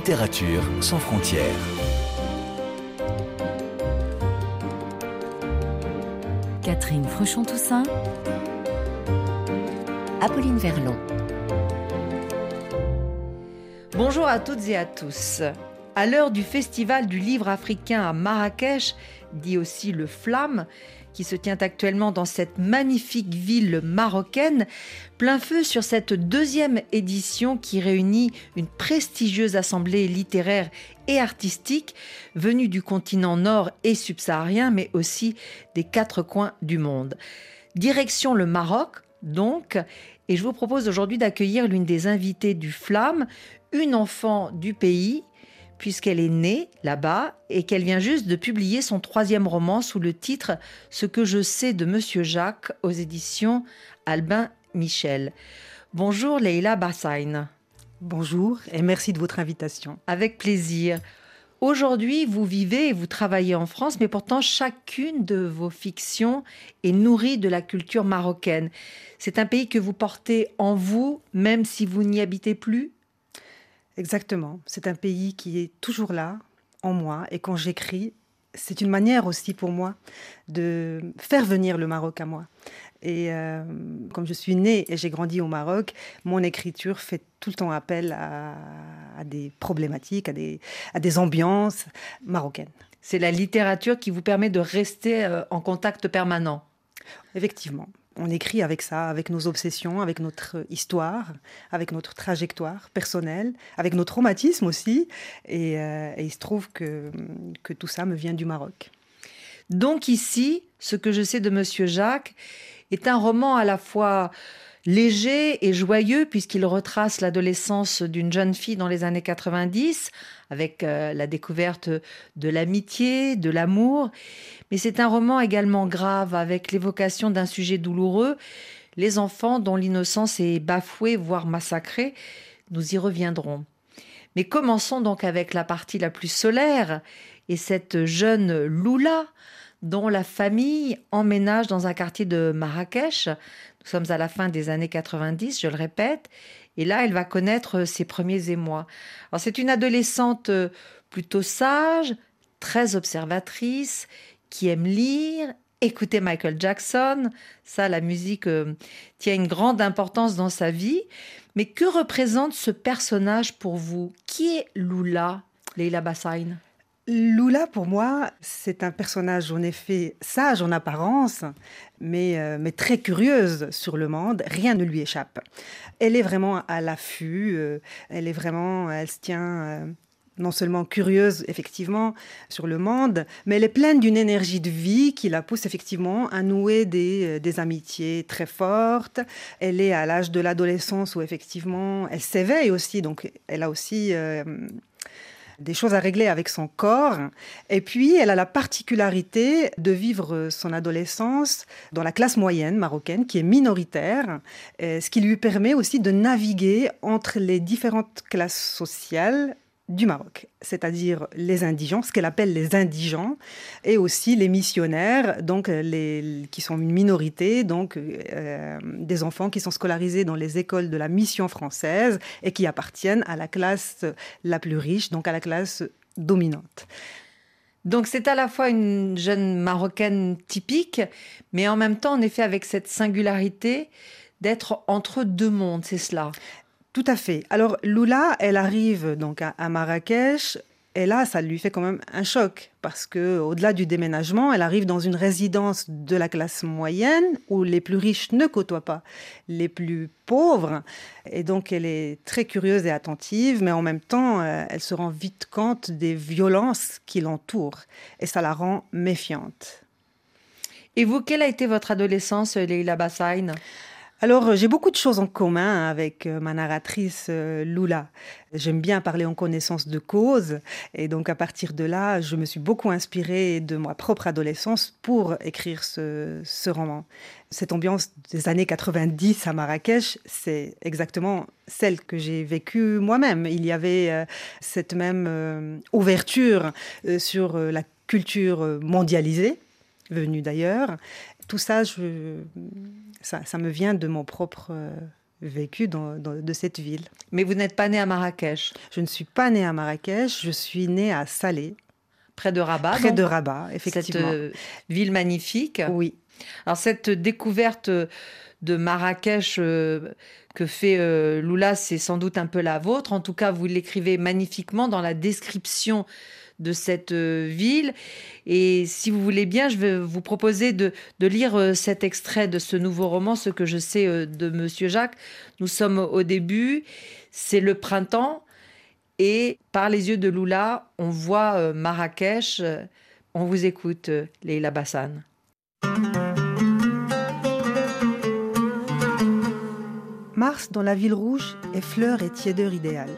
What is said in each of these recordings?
Littérature sans frontières. Catherine Fruchon-Toussaint. Apolline Verlon. Bonjour à toutes et à tous. À l'heure du Festival du livre africain à Marrakech, dit aussi le Flamme, qui se tient actuellement dans cette magnifique ville marocaine, plein feu sur cette deuxième édition qui réunit une prestigieuse assemblée littéraire et artistique venue du continent nord et subsaharien, mais aussi des quatre coins du monde. Direction le Maroc, donc, et je vous propose aujourd'hui d'accueillir l'une des invitées du Flamme, une enfant du pays, puisqu'elle est née là-bas et qu'elle vient juste de publier son troisième roman sous le titre Ce que je sais de Monsieur Jacques aux éditions Albin Michel. Bonjour Leila Bassain. Bonjour et merci de votre invitation. Avec plaisir. Aujourd'hui, vous vivez et vous travaillez en France, mais pourtant chacune de vos fictions est nourrie de la culture marocaine. C'est un pays que vous portez en vous, même si vous n'y habitez plus Exactement. C'est un pays qui est toujours là, en moi. Et quand j'écris, c'est une manière aussi pour moi de faire venir le Maroc à moi. Et euh, comme je suis née et j'ai grandi au Maroc, mon écriture fait tout le temps appel à, des problématiques, à des, à des ambiances marocaines. C'est la littérature qui vous permet de rester euh, en contact permanent. Effectivement on écrit avec ça, avec nos obsessions, avec notre histoire, avec notre trajectoire personnelle, avec nos traumatismes aussi. Et, euh, il se trouve que, que tout ça me vient du Maroc. Donc ici, ce que je sais de Monsieur Jacques est un roman à la fois léger et joyeux puisqu'il retrace l'adolescence d'une jeune fille dans les années 90 avec euh, la découverte de l'amitié, de l'amour. Mais c'est un roman également grave avec l'évocation d'un sujet douloureux, les enfants dont l'innocence est bafouée, voire massacrée. Nous y reviendrons. Mais commençons donc avec la partie la plus solaire et cette jeune Lula dont la famille emménage dans un quartier de Marrakech. Nous sommes à la fin des années 90, je le répète, et là, elle va connaître ses premiers émois. Alors, c'est une adolescente euh, plutôt sage, très observatrice, qui aime lire, écouter Michael Jackson. Ça, la musique euh, tient une grande importance dans sa vie. Mais que représente ce personnage pour vous? Qui est Lula, Leila Bassain Lula, pour moi, c'est un personnage en effet sage en apparence, mais, euh, mais très curieuse sur le monde. Rien ne lui échappe. Elle est vraiment à l'affût. Euh, elle est vraiment, elle se tient euh, non seulement curieuse effectivement sur le monde, mais elle est pleine d'une énergie de vie qui la pousse effectivement à nouer des, des amitiés très fortes. Elle est à l'âge de l'adolescence où effectivement elle s'éveille aussi, donc elle a aussi des choses à régler avec son corps. Et puis, elle a la particularité de vivre son adolescence dans la classe moyenne marocaine, qui est minoritaire, ce qui lui permet aussi de naviguer entre les différentes classes sociales du Maroc, c'est-à-dire les indigents, ce qu'elle appelle les indigents, et aussi les missionnaires, donc les, qui sont une minorité, donc euh, des enfants qui sont scolarisés dans les écoles de la mission française et qui appartiennent à la classe la plus riche, donc à la classe dominante. Donc c'est à la fois une jeune marocaine typique, mais en même temps, en effet, avec cette singularité d'être entre deux mondes, c'est cela? Tout à fait. Alors Lula, elle arrive donc à, Marrakech. Et là, ça lui fait quand même un choc parce que, au-delà du déménagement, elle arrive dans une résidence de la classe moyenne où les plus riches ne côtoient pas les plus pauvres. Et donc, elle est très curieuse et attentive, mais en même temps, euh, elle se rend vite compte des violences qui l'entourent et ça la rend méfiante. Et vous, quelle a été votre adolescence, Leila Bassain alors, j'ai beaucoup de choses en commun avec euh, ma narratrice euh, Lula. J'aime bien parler en connaissance de cause. Et donc, à partir de là, je me suis beaucoup inspirée de ma propre adolescence pour écrire ce, roman. Cette ambiance des années 90 à Marrakech, c'est exactement celle que j'ai vécue moi-même. Il y avait euh, cette même ouverture sur la culture mondialisée venue d'ailleurs. Tout ça, je, ça, me vient de mon propre euh, vécu dans, de cette ville. Mais vous n'êtes pas né à Marrakech Je ne suis pas née à Marrakech, je suis née à Salé. Près de Rabat Près de Rabat, effectivement. Cette euh, ville magnifique. Oui. Alors cette découverte de Marrakech euh, que fait euh, Lula, c'est sans doute un peu la vôtre. En tout cas, vous l'écrivez magnifiquement dans la description de cette euh, ville. Et si vous voulez bien, je vais vous proposer de, lire cet extrait de ce nouveau roman, Ce que je sais de Monsieur Jacques. Nous sommes au début, c'est le printemps. Et par les yeux de Lula, on voit Marrakech. On vous écoute, Leila Bassan. Mars dans la ville rouge est fleur et tiédeur idéale.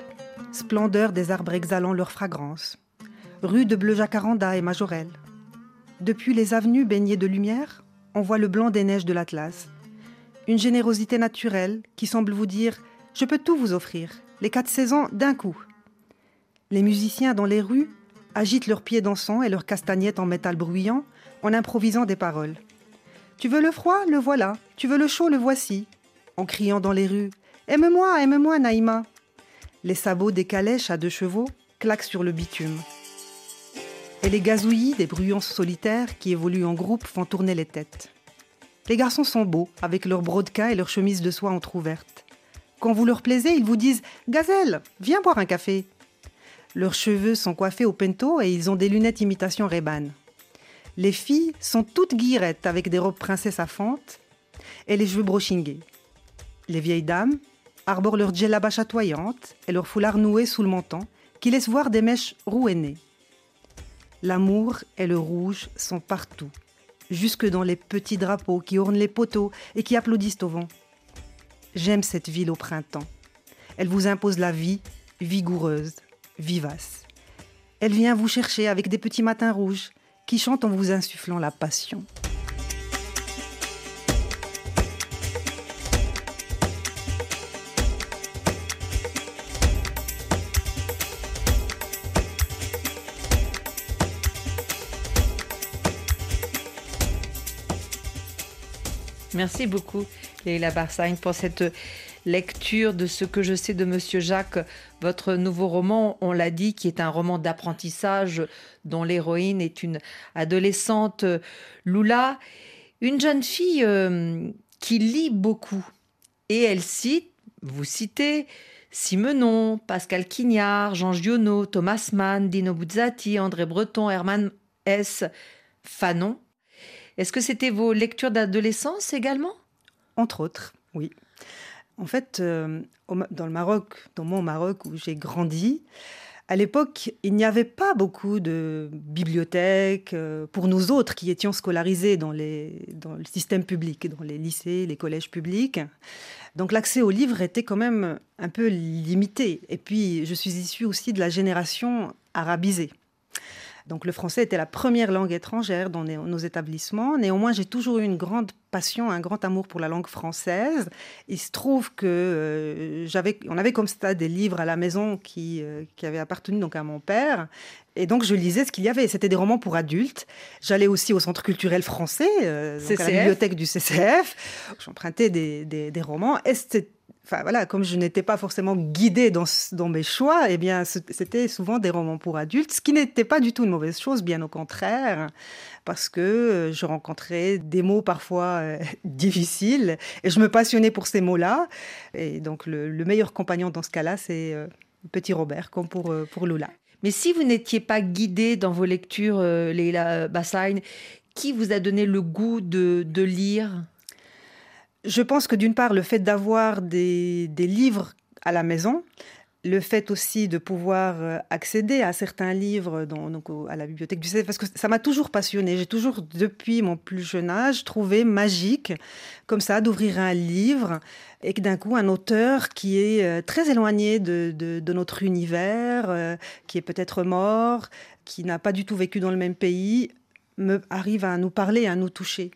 Splendeur des arbres exhalant leur fragrance. Rue de bleu jacaranda et majorelle. Depuis les avenues baignées de lumière, on voit le blanc des neiges de l'Atlas. Une générosité naturelle qui semble vous dire Je peux tout vous offrir, les quatre saisons d'un coup. Les musiciens dans les rues agitent leurs pieds dansants et leurs castagnettes en métal bruyant en improvisant des paroles. Tu veux le froid, le voilà. Tu veux le chaud, le voici en criant dans les rues Aime-moi, aime-moi, Naïma Les sabots des calèches à deux chevaux claquent sur le bitume. Et les gazouillis des bruyants solitaires qui évoluent en groupe font tourner les têtes. Les garçons sont beaux, avec leurs brodequins et leurs chemises de soie entr'ouvertes. Quand vous leur plaisez, ils vous disent Gazelle, viens boire un café. Leurs cheveux sont coiffés au pento et ils ont des lunettes imitation Reban. Les filles sont toutes guirettes avec des robes princesses à fente et les cheveux brochingués. Les vieilles dames arborent leur djellaba chatoyante et leur foulard noué sous le menton, qui laisse voir des mèches rouennées. L'amour et le rouge sont partout, jusque dans les petits drapeaux qui ornent les poteaux et qui applaudissent au vent. J'aime cette ville au printemps. Elle vous impose la vie, vigoureuse, vivace. Elle vient vous chercher avec des petits matins rouges qui chantent en vous insufflant la passion. Merci beaucoup, Leila Barsagne, pour cette lecture de ce que je sais de Monsieur Jacques, votre nouveau roman, on l'a dit, qui est un roman d'apprentissage dont l'héroïne est une adolescente Lula, une jeune fille euh, qui lit beaucoup. Et elle cite, vous citez, Simenon, Pascal Quignard, Jean Giono, Thomas Mann, Dino Buzzati, André Breton, Herman S. Fanon. Est-ce que c'était vos lectures d'adolescence également? Entre autres, oui. En fait, euh, dans le Maroc, dans mon Maroc où j'ai grandi, à l'époque, il n'y avait pas beaucoup de bibliothèques euh, pour nous autres qui étions scolarisés dans, dans le système public, dans les lycées, les collèges publics. Donc l'accès aux livres était quand même un peu limité. Et puis, je suis issue aussi de la génération arabisée. Donc le français était la première langue étrangère dans nos établissements. Néanmoins, j'ai toujours eu une grande passion, un grand amour pour la langue française. Il se trouve que euh, j'avais, on avait comme ça des livres à la maison qui, euh, qui avaient appartenu donc à mon père. Et donc je lisais ce qu'il y avait. C'était des romans pour adultes. J'allais aussi au Centre culturel français, euh, à la bibliothèque du CCF. J'empruntais des, des, des romans. Et c'était enfin voilà, comme je n'étais pas forcément guidée dans, mes choix, eh bien, c'était souvent des romans pour adultes, ce qui n'était pas du tout une mauvaise chose, bien au contraire, parce que euh, je rencontrais des mots parfois euh, difficiles et je me passionnais pour ces mots-là. Et donc, le, meilleur compagnon dans ce cas-là, c'est euh, Petit Robert, comme pour, Lula. Mais si vous n'étiez pas guidée dans vos lectures, Leila Bassagne, qui vous a donné le goût de, de lire? Je pense que d'une part, le fait d'avoir des, livres à la maison, le fait aussi de pouvoir euh, accéder à certains livres donc, à la bibliothèque du parce que ça m'a toujours passionné. J'ai toujours, depuis mon plus jeune âge, trouvé magique, comme ça, d'ouvrir un livre et que d'un coup, un auteur qui est euh, très éloigné de, notre univers, euh, qui est peut-être mort, qui n'a pas du tout vécu dans le même pays, me arrive à nous parler, à nous toucher.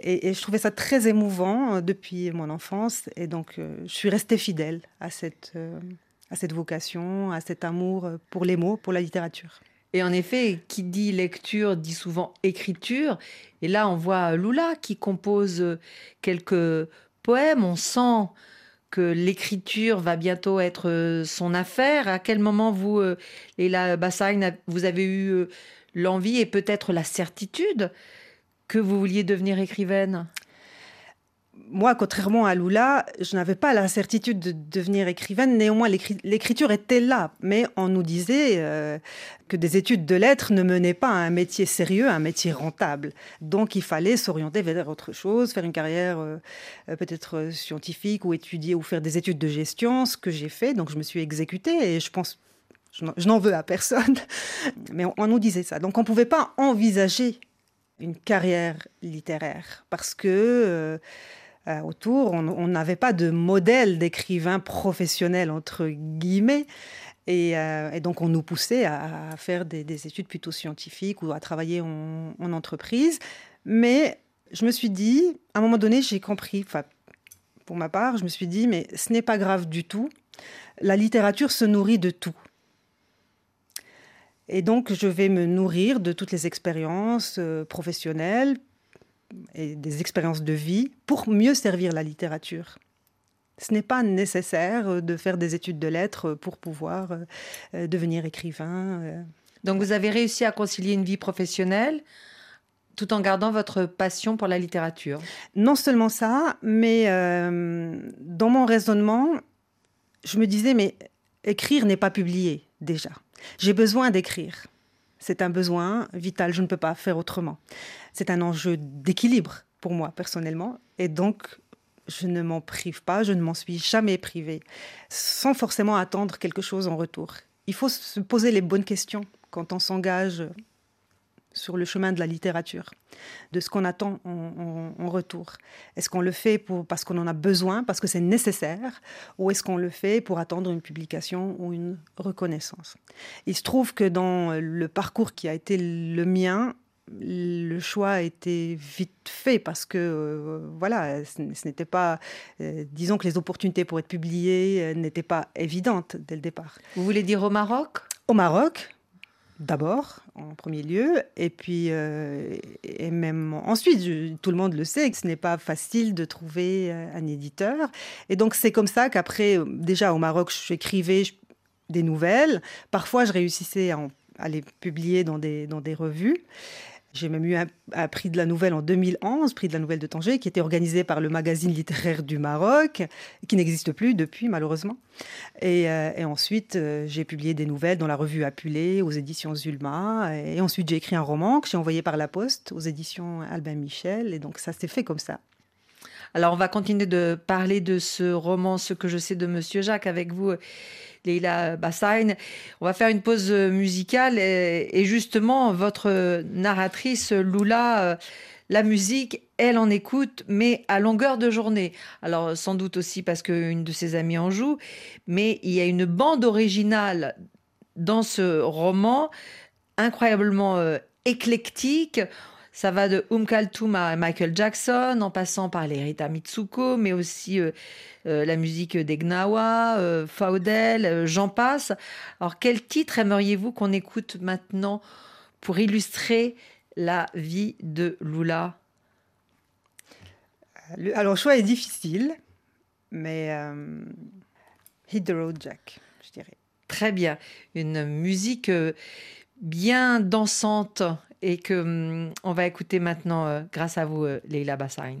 Et, je trouvais ça très émouvant euh, depuis mon enfance. Et donc, euh, je suis restée fidèle à cette, euh, à cette vocation, à cet amour pour les mots, pour la littérature. Et en effet, qui dit lecture dit souvent écriture. Et là, on voit Lula qui compose quelques poèmes. On sent que l'écriture va bientôt être son affaire. À quel moment vous, Leila Bassagne, vous avez eu l'envie et peut-être la certitude que vous vouliez devenir écrivaine moi, contrairement à Lula, je n'avais pas la certitude de devenir écrivaine. Néanmoins, l'écriture était là. Mais on nous disait euh, que des études de lettres ne menaient pas à un métier sérieux, un métier rentable. Donc, il fallait s'orienter vers autre chose, faire une carrière euh, euh, peut-être scientifique ou étudier ou faire des études de gestion, ce que j'ai fait. Donc, je me suis exécutée et je pense je n'en veux à personne, mais on, nous disait ça. Donc on ne pouvait pas envisager une carrière littéraire parce que euh, autour. On n'avait pas de modèle d'écrivain professionnel, entre guillemets. Et, euh, donc, on nous poussait à, faire des, études plutôt scientifiques ou à travailler en, entreprise. Mais je me suis dit, à un moment donné, j'ai compris, enfin, pour ma part, je me suis dit, mais ce n'est pas grave du tout. La littérature se nourrit de tout. Et donc, je vais me nourrir de toutes les expériences euh, professionnelles, et des expériences de vie pour mieux servir la littérature. Ce n'est pas nécessaire euh, de faire des études de lettres pour pouvoir euh, devenir écrivain. Donc vous avez réussi à concilier une vie professionnelle tout en gardant votre passion pour la littérature. Non seulement ça, mais dans mon raisonnement, je me disais, mais écrire n'est pas publié déjà. J'ai besoin d'écrire. C'est un besoin vital, je ne peux pas faire autrement. C'est un enjeu d'équilibre pour moi personnellement, et donc je ne m'en prive pas, je ne m'en suis jamais privée, sans forcément attendre quelque chose en retour. Il faut se poser les bonnes questions quand on s'engage sur le chemin de la littérature, de ce qu'on attend en, retour. Est-ce qu'on le fait pour, parce qu'on en a besoin, parce que c'est nécessaire, ou est-ce qu'on le fait pour attendre une publication ou une reconnaissance? Il se trouve que dans le parcours qui a été le mien, le choix a été vite fait parce que euh, voilà, ce, n'était pas, euh, disons que les opportunités pour être publiées euh, n'étaient pas évidentes dès le départ. Vous voulez dire au Maroc? Au Maroc, d'abord, en premier lieu, et puis, euh, et même ensuite, tout le monde le sait, que ce n'est pas facile de trouver euh, un éditeur. Et donc, c'est comme ça qu'après, déjà au Maroc, j'écrivais des nouvelles. Parfois, je réussissais à, à les publier dans des, dans des revues. J'ai même eu un, prix de la nouvelle en 2011, prix de la nouvelle de Tanger, qui était organisé par le magazine littéraire du Maroc, qui n'existe plus depuis malheureusement. Et, euh, ensuite, euh, j'ai publié des nouvelles dans la revue Apulée, aux éditions Zulma. Et ensuite, j'ai écrit un roman que j'ai envoyé par la poste aux éditions Albin Michel. Et donc, ça s'est fait comme ça. Alors, on va continuer de parler de ce roman, Ce que je sais de Monsieur Jacques, avec vous. Leila Bassagne. On va faire une pause musicale et, justement, votre narratrice Lula, euh, la musique, elle en écoute, mais à longueur de journée. Alors, sans doute aussi parce qu'une de ses amies en joue, mais il y a une bande originale dans ce roman incroyablement euh, éclectique. Ça va de Um Kaltoum à Michael Jackson, en passant par les Rita Mitsuko, mais aussi euh, euh, la musique d'Egnawa, euh, Faudel, j'en passe. Alors, quel titre aimeriez-vous qu'on écoute maintenant pour illustrer la vie de Lula? Alors, le choix est difficile, mais Hit the Road Jack, je dirais. Très bien. Une musique bien dansante et que hum, on va écouter maintenant euh, grâce à vous, euh, Leila Bassain.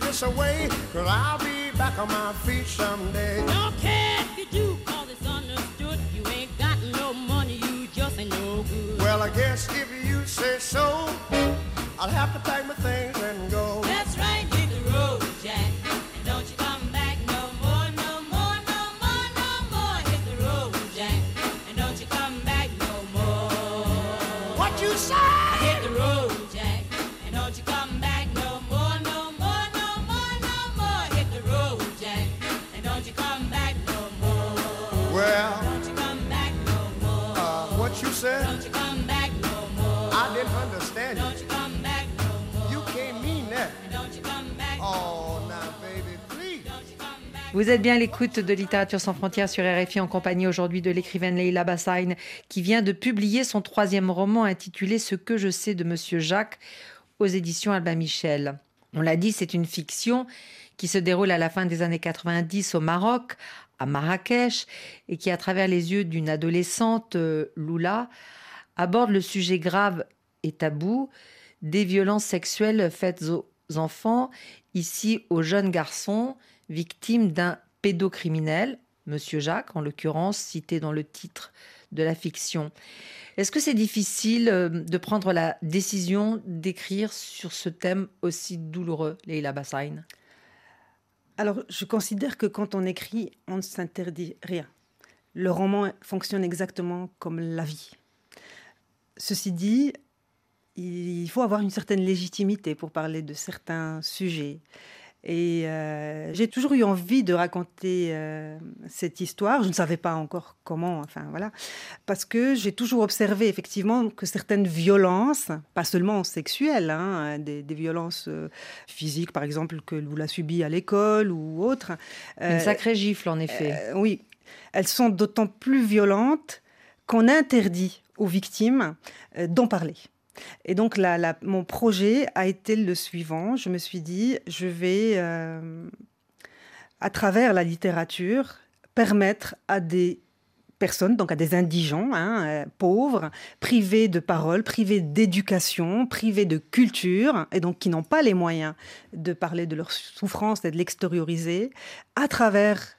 This away, cause I'll be back on my feet someday. Don't care if you do, cause it's understood. You ain't got no money, you just ain't no good. Well, I guess if you say so, I'll have to pack my things and go. That's right, hit the road, Jack. And don't you come back no more, no more, no more, no more. Hit the road, Jack. And don't you come back no more. What you say? Hit the road, Jack. Vous êtes bien à l'écoute de Littérature sans frontières sur RFI en compagnie aujourd'hui de l'écrivaine Leila Bassagne qui vient de publier son troisième roman intitulé Ce que je sais de Monsieur Jacques aux éditions Albin Michel. On l'a dit, c'est une fiction qui se déroule à la fin des années 90 au Maroc, à Marrakech, et qui, à travers les yeux d'une adolescente, euh, Lula, aborde le sujet grave et tabou des violences sexuelles faites aux enfants, ici aux jeunes garçons victimes d'un pédocriminel, Monsieur Jacques en l'occurrence, cité dans le titre de la fiction. Est-ce que c'est difficile euh, de prendre la décision d'écrire sur ce thème aussi douloureux, Leila Bassagne Alors, je considère que quand on écrit, on ne s'interdit rien. Le roman fonctionne exactement comme la vie. Ceci dit, il faut avoir une certaine légitimité pour parler de certains sujets. Et euh, j'ai toujours eu envie de raconter euh, cette histoire. Je ne savais pas encore comment, enfin voilà, parce que j'ai toujours observé effectivement que certaines violences, pas seulement sexuelles, hein, des, des violences euh, physiques par exemple que Lula subit à l'école ou autres, Une sacrée gifle, en effet. oui, elles sont d'autant plus violentes qu'on interdit aux victimes d'en parler. Et donc, mon projet a été le suivant. Je me suis dit, je vais, euh, à travers la littérature, permettre à des personnes, donc à des indigents, hein, euh, pauvres, privés de parole, privés d'éducation, privés de culture, et donc qui n'ont pas les moyens de parler de leur souffrance et de l'extérioriser, à travers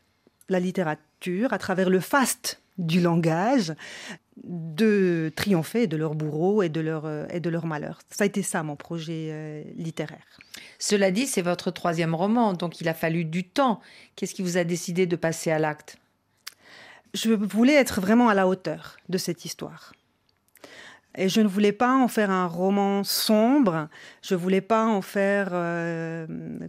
la littérature, à travers le faste du langage, de triompher de leur bourreau et de leur, euh, et de leur malheur. Ça a été ça mon projet euh, littéraire. Cela dit, c'est votre troisième roman, donc il a fallu du temps. Qu'est-ce qui vous a décidé de passer à l'acte? Je voulais être vraiment à la hauteur de cette histoire. Et je ne voulais pas en faire un roman sombre, je voulais pas en faire, euh,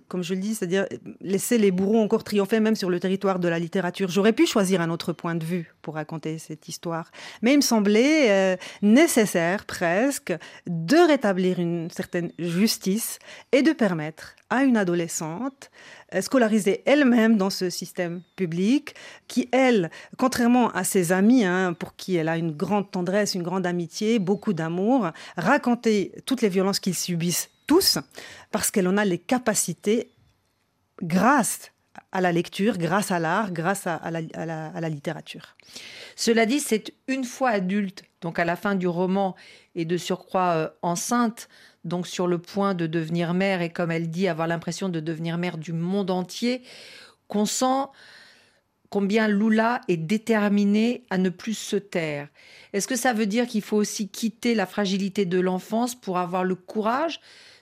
comme je le dis, c'est-à-dire laisser les bourreaux encore triompher même sur le territoire de la littérature. J'aurais pu choisir un autre point de vue pour raconter cette histoire, mais il me semblait euh, nécessaire presque de rétablir une certaine justice et de permettre à une adolescente euh, scolarisée elle-même dans ce système public, qui elle, contrairement à ses amis, hein, pour qui elle a une grande tendresse, une grande amitié, beaucoup d'amour, raconter toutes les violences qu'ils subissent tous, parce qu'elle en a les capacités grâce à la lecture, grâce à l'art, grâce à la littérature. Cela dit, c'est une fois adulte, donc à la fin du roman, et de surcroît euh, enceinte, donc sur le point de devenir mère, et comme elle dit, avoir l'impression de devenir mère du monde entier, qu'on sent combien Lula est déterminée à ne plus se taire. Est-ce que ça veut dire qu'il faut aussi quitter la fragilité de l'enfance pour avoir le courage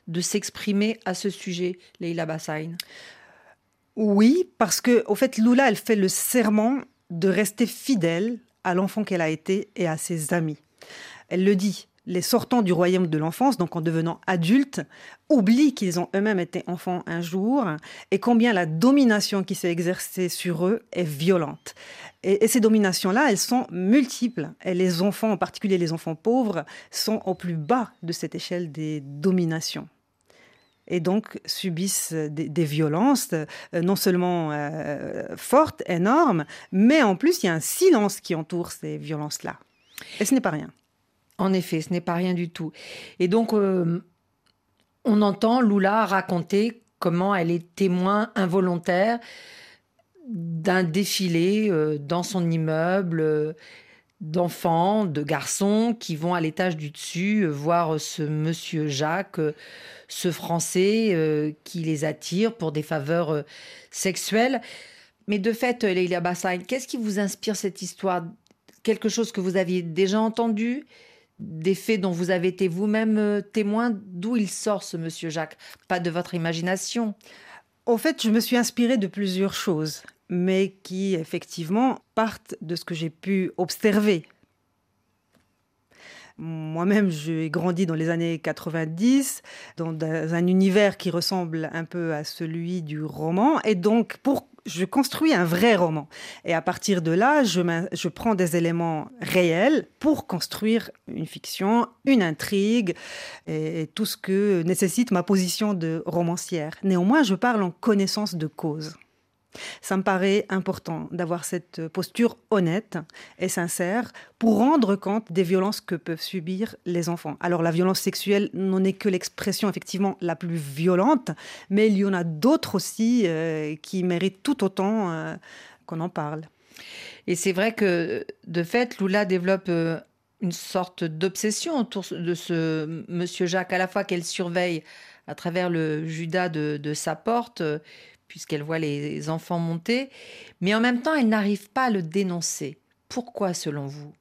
de s'exprimer à ce sujet, Leila Bassagne Oui, parce que au fait, Lula, elle fait le serment de rester fidèle à l'enfant qu'elle a été et à ses amis. Elle le dit. Les sortants du royaume de l'enfance, donc en devenant adultes, oublient qu'ils ont eux-mêmes été enfants un jour et combien la domination qui s'est exercée sur eux est violente. Et, ces dominations-là, elles sont multiples. Et les enfants, en particulier les enfants pauvres, sont au plus bas de cette échelle des dominations et donc subissent des, des violences euh, non seulement euh, fortes, énormes, mais en plus il y a un silence qui entoure ces violences-là. Et ce n'est pas rien. En effet, ce n'est pas rien du tout. Et donc, euh, on entend Lula raconter comment elle est témoin involontaire d'un défilé euh, dans son immeuble, euh, d'enfants, de garçons qui vont à l'étage du dessus voir ce monsieur Jacques, ce Français qui les attire pour des faveurs sexuelles. Mais de fait, Leila Bassaïn, qu'est-ce qui vous inspire cette histoire? Quelque chose que vous aviez déjà entendu? Des faits dont vous avez été vous-même euh, témoin, d'où il sort ce monsieur Jacques? Pas de votre imagination? Au fait, je me suis inspirée de plusieurs choses, mais qui effectivement partent de ce que j'ai pu observer. Moi-même, j'ai grandi dans les années 90, dans un univers qui ressemble un peu à celui du roman, et donc pour je construis un vrai roman. Et à partir de là, je, prends des éléments réels pour construire une fiction, une intrigue et tout ce que nécessite ma position de romancière. Néanmoins, je parle en connaissance de cause. Ça me paraît important d'avoir cette posture honnête et sincère pour rendre compte des violences que peuvent subir les enfants. Alors la violence sexuelle n'en est que l'expression effectivement la plus violente, mais il y en a d'autres aussi euh, qui méritent tout autant euh, qu'on en parle. Et c'est vrai que, de fait, Lula développe euh, une sorte d'obsession autour de ce monsieur Jacques, à la fois qu'elle surveille à travers le Judas de, sa porte, puisqu'elle voit les enfants monter, mais en même temps, elle n'arrive pas à le dénoncer. Pourquoi, selon vous?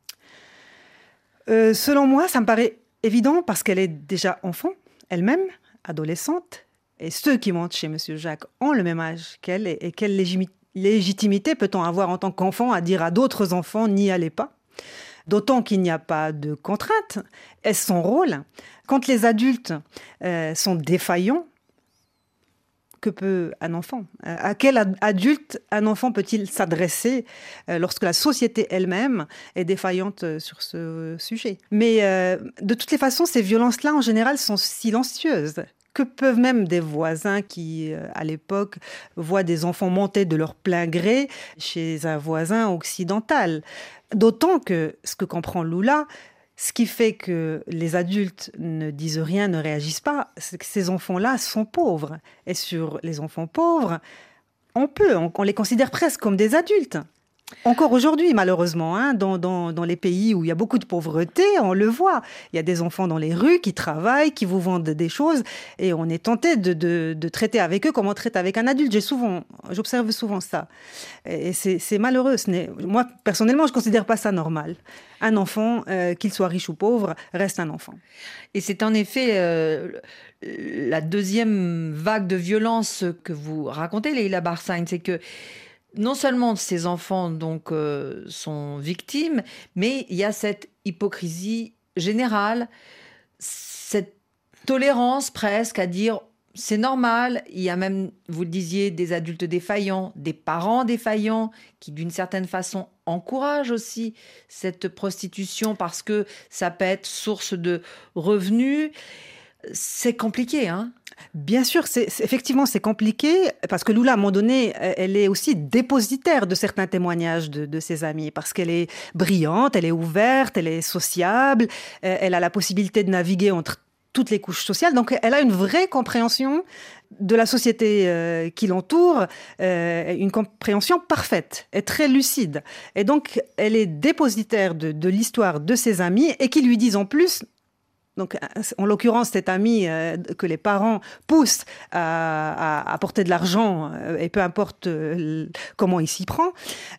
Euh, selon moi, ça me paraît évident parce qu'elle est déjà enfant, elle-même, adolescente, et ceux qui montent chez Monsieur Jacques ont le même âge qu'elle, et, quelle légitimité peut-on avoir en tant qu'enfant à dire à d'autres enfants n'y allez pas? D'autant qu'il n'y a pas de contrainte. Est-ce son rôle? Quand les adultes euh, sont défaillants, que peut un enfant? À quel ad- adulte un enfant peut-il s'adresser euh, lorsque la société elle-même est défaillante euh, sur ce sujet? Mais euh, de toutes les façons, ces violences-là, en général, sont silencieuses. Que peuvent même des voisins qui, à l'époque, voient des enfants monter de leur plein gré chez un voisin occidental? D'autant que ce que comprend Lula, ce qui fait que les adultes ne disent rien, ne réagissent pas, c'est que ces enfants-là sont pauvres. Et sur les enfants pauvres, on peut, on, les considère presque comme des adultes. Encore aujourd'hui, malheureusement, hein, dans, dans- les pays où il y a beaucoup de pauvreté, on le voit. Il y a des enfants dans les rues qui travaillent, qui vous vendent des choses, et on est tenté de, de- de traiter avec eux comme on traite avec un adulte. J'ai souvent, j'observe souvent ça, et c'est malheureux. Moi, personnellement, je considère pas ça normal. Un enfant, euh, qu'il soit riche ou pauvre, reste un enfant. Et c'est en effet euh, la deuxième vague de violence que vous racontez, Leila Barsain, c'est que non seulement ces enfants donc euh, sont victimes, mais il y a cette hypocrisie générale, cette tolérance presque à dire c'est normal. Il y a même, vous le disiez, des adultes défaillants, des parents défaillants qui, d'une certaine façon, encouragent aussi cette prostitution parce que ça peut être source de revenus. C'est compliqué, hein Bien sûr, c'est effectivement c'est compliqué parce que Lula, à un moment donné, elle est aussi dépositaire de certains témoignages de, de ses amis parce qu'elle est brillante, elle est ouverte, elle est sociable, euh, elle a la possibilité de naviguer entre toutes les couches sociales. Donc, elle a une vraie compréhension de la société euh, qui l'entoure, euh, une compréhension parfaite et très lucide. Et donc, elle est dépositaire de, de l'histoire de ses amis et qui lui disent en plus donc, en l'occurrence, cet ami euh, que les parents poussent à, à apporter de l'argent, euh, et peu importe euh, comment il s'y prend,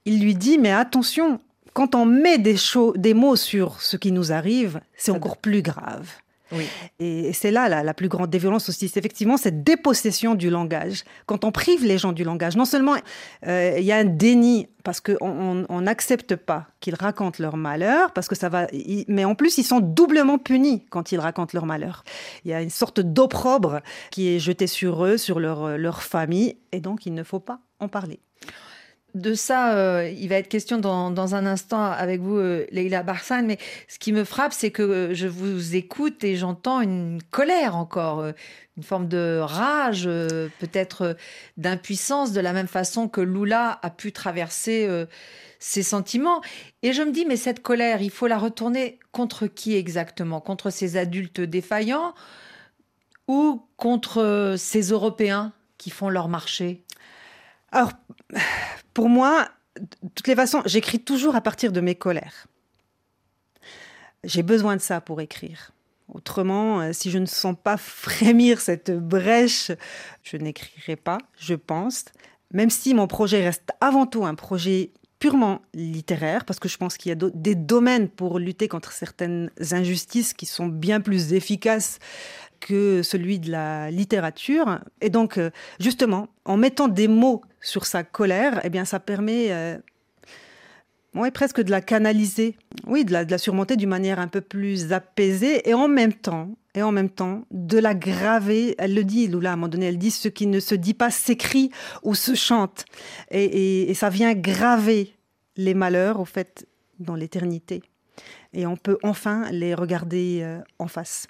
il lui dit, mais attention, quand on met des, mots sur ce qui nous arrive, c'est encore plus grave. Oui. Et c'est là la, plus grande des violences aussi, c'est effectivement cette dépossession du langage. Quand on prive les gens du langage, non seulement euh, il y a un déni parce qu'on on- on n'accepte pas qu'ils racontent leur malheur, parce que ça va, mais en plus ils sont doublement punis quand ils racontent leur malheur. Il y a une sorte d'opprobre qui est jeté sur eux, sur leur famille, et donc il ne faut pas en parler. De ça, euh, il va être question dans, dans un instant avec vous, euh, Leila Barsan. Mais ce qui me frappe, c'est que euh, je vous écoute et j'entends une colère encore, euh, une forme de rage, peut-être d'impuissance, de la même façon que Lula a pu traverser ses sentiments. Et je me dis, mais cette colère, il faut la retourner contre qui exactement? Contre ces adultes défaillants ou contre ces Européens qui font leur marché? Alors, pour moi, toutes les façons, j'écris toujours à partir de mes colères. J'ai besoin de ça pour écrire. Autrement, euh, si je ne sens pas frémir cette brèche, je n'écrirai pas, je pense. Même si mon projet reste avant tout un projet purement littéraire, parce que je pense qu'il y a des domaines pour lutter contre certaines injustices qui sont bien plus efficaces que celui de la littérature. Et donc, euh, justement, en mettant des mots sur sa colère, eh bien, ça permet euh, ouais, presque de la canaliser, oui, de la, surmonter d'une manière un peu plus apaisée et en même temps, et en même temps, de la graver. Elle le dit, Lula, à un moment donné, elle dit ce qui ne se dit pas s'écrit ou se chante. Et- et ça vient graver les malheurs, au fait, dans l'éternité. Et on peut enfin les regarder euh, en face.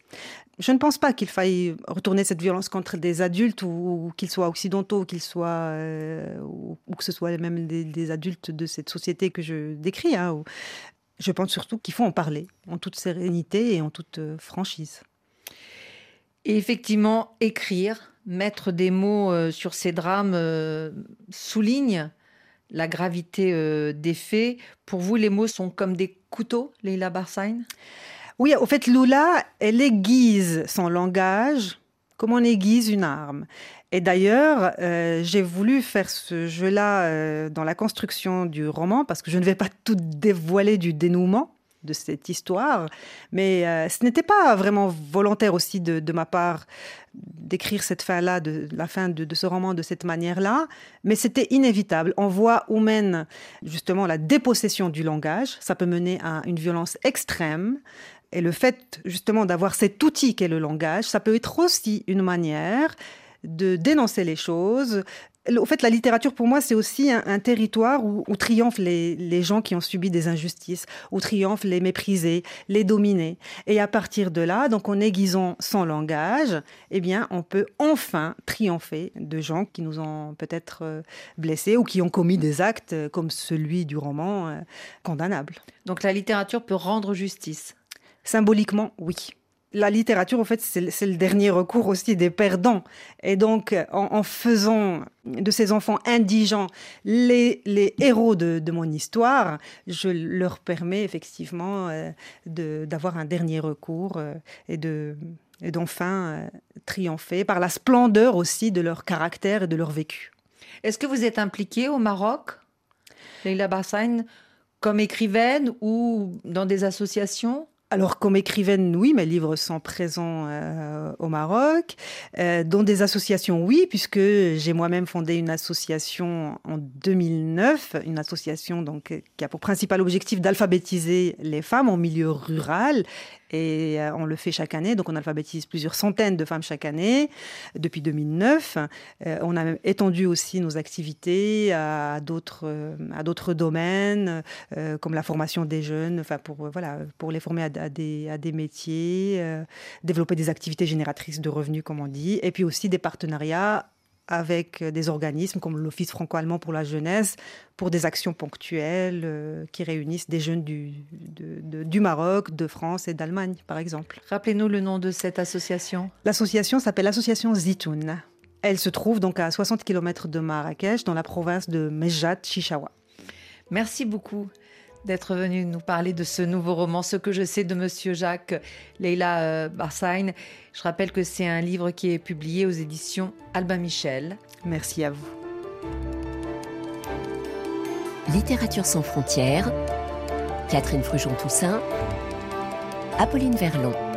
Je ne pense pas qu'il faille retourner cette violence contre des adultes, ou, qu'ils soient occidentaux, qu'ils soient, euh, ou, que ce soit même des, adultes de cette société que je décris. hein, je pense surtout qu'il faut en parler en toute sérénité et en toute euh, franchise. Et effectivement, écrire, mettre des mots sur ces drames souligne la gravité des faits. Pour vous, les mots sont comme des couteaux, Leila Barsain Oui, au fait, Lula, elle aiguise son langage comme on aiguise une arme. Et d'ailleurs, euh, j'ai voulu faire ce jeu-là euh, dans la construction du roman, parce que je ne vais pas tout dévoiler du dénouement de cette histoire, mais euh, ce n'était pas vraiment volontaire aussi de, ma part d'écrire cette fin-là, de la fin de, de ce roman de cette manière-là, mais c'était inévitable. On voit où mène justement la dépossession du langage. Ça peut mener à une violence extrême. Et le fait justement d'avoir cet outil qu'est le langage, ça peut être aussi une manière de dénoncer les choses. Au fait, la littérature, pour moi, c'est aussi un, un territoire où, où triomphent les, les gens qui ont subi des injustices, où triomphent les méprisés, les dominés. Et à partir de là, donc en aiguisant son langage, eh bien, on peut enfin triompher de gens qui nous ont peut-être euh, blessés ou qui ont commis des actes euh, comme celui du roman euh, condamnable. Donc la littérature peut rendre justice? Symboliquement, oui. La littérature, en fait, c'est le- dernier recours aussi des perdants. Et donc, en, faisant de ces enfants indigents les, héros de, mon histoire, je leur permets effectivement euh, d'avoir un dernier recours euh, et de et d'enfin euh, triompher par la splendeur aussi de leur caractère et de leur vécu. Est-ce que vous êtes impliquée au Maroc, Leila Barsain, comme écrivaine ou dans des associations? Alors, comme écrivaine, oui, mes livres sont présents euh, au Maroc. Euh, dans des associations, oui, puisque j'ai moi-même fondé une association en 2009, une association donc qui a pour principal objectif d'alphabétiser les femmes en milieu rural. Et euh, on le fait chaque année, donc on alphabétise plusieurs centaines de femmes chaque année depuis 2009. Euh, on a étendu aussi nos activités à d'autres euh, domaines, comme la formation des jeunes, pour voilà pour les former à, des à des métiers, développer des activités génératrices de revenus comme on dit, et puis aussi des partenariats avec euh, des organismes comme l'Office franco-allemand pour la jeunesse, pour des actions ponctuelles euh, qui réunissent des jeunes du, de- de- du Maroc, de France et d'Allemagne, par exemple. Rappelez-nous le nom de cette association. L'association s'appelle l'association Zitoun. Elle se trouve donc à 60 km de Marrakech, dans la province de Mejat Chichawa. Merci beaucoup d'être venu nous parler de ce nouveau roman, Ce que je sais de Monsieur Jacques Leila euh, Barsain. Je rappelle que c'est un livre qui est publié aux éditions Albin Michel. Merci à vous. Littérature sans frontières, Catherine Frujon-Toussaint, Apolline Verlon.